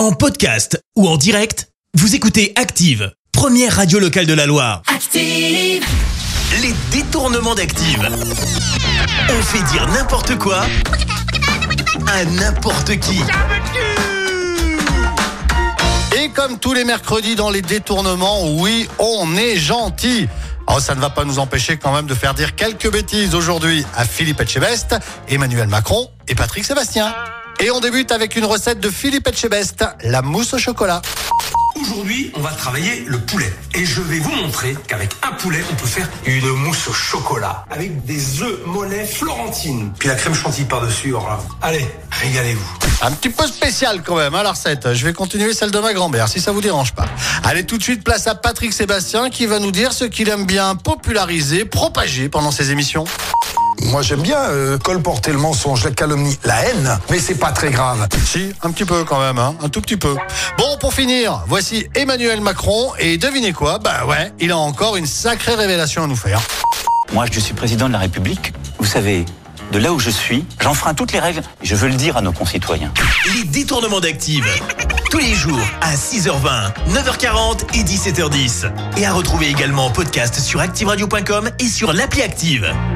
En podcast ou en direct, vous écoutez Active, première radio locale de la Loire. Active. Les détournements d'Active. On fait dire n'importe quoi à n'importe qui. Et comme tous les mercredis dans les détournements, oui, on est gentil. Oh, ça ne va pas nous empêcher quand même de faire dire quelques bêtises aujourd'hui à Philippe Etchebest, Emmanuel Macron et Patrick Sébastien. Et on débute avec une recette de Philippe Etchebest, la mousse au chocolat. Aujourd'hui, on va travailler le poulet. Et je vais vous montrer qu'avec un poulet, on peut faire une mousse au chocolat. Avec des œufs mollets florentines. Puis la crème chantilly par-dessus. Allez, régalez-vous. Un petit peu spécial quand même, hein, la recette. Je vais continuer celle de ma grand-mère, si ça vous dérange pas. Allez, tout de suite, place à Patrick Sébastien qui va nous dire ce qu'il aime bien populariser, propager pendant ses émissions. Moi j'aime bien euh, colporter le mensonge, la calomnie, la haine, mais c'est pas très grave. Si, un petit peu quand même, hein, un tout petit peu. Bon, pour finir, voici Emmanuel Macron et devinez quoi? Bah ouais, il a encore une sacrée révélation à nous faire. Moi, je suis président de la République. Vous savez, de là où je suis, j'enfreins toutes les règles. Et je veux le dire à nos concitoyens. Les détournements d'Active. Tous les jours à 6h20, 9h40 et 17h10. Et à retrouver également en podcast sur ActiveRadio.com et sur l'appli Active.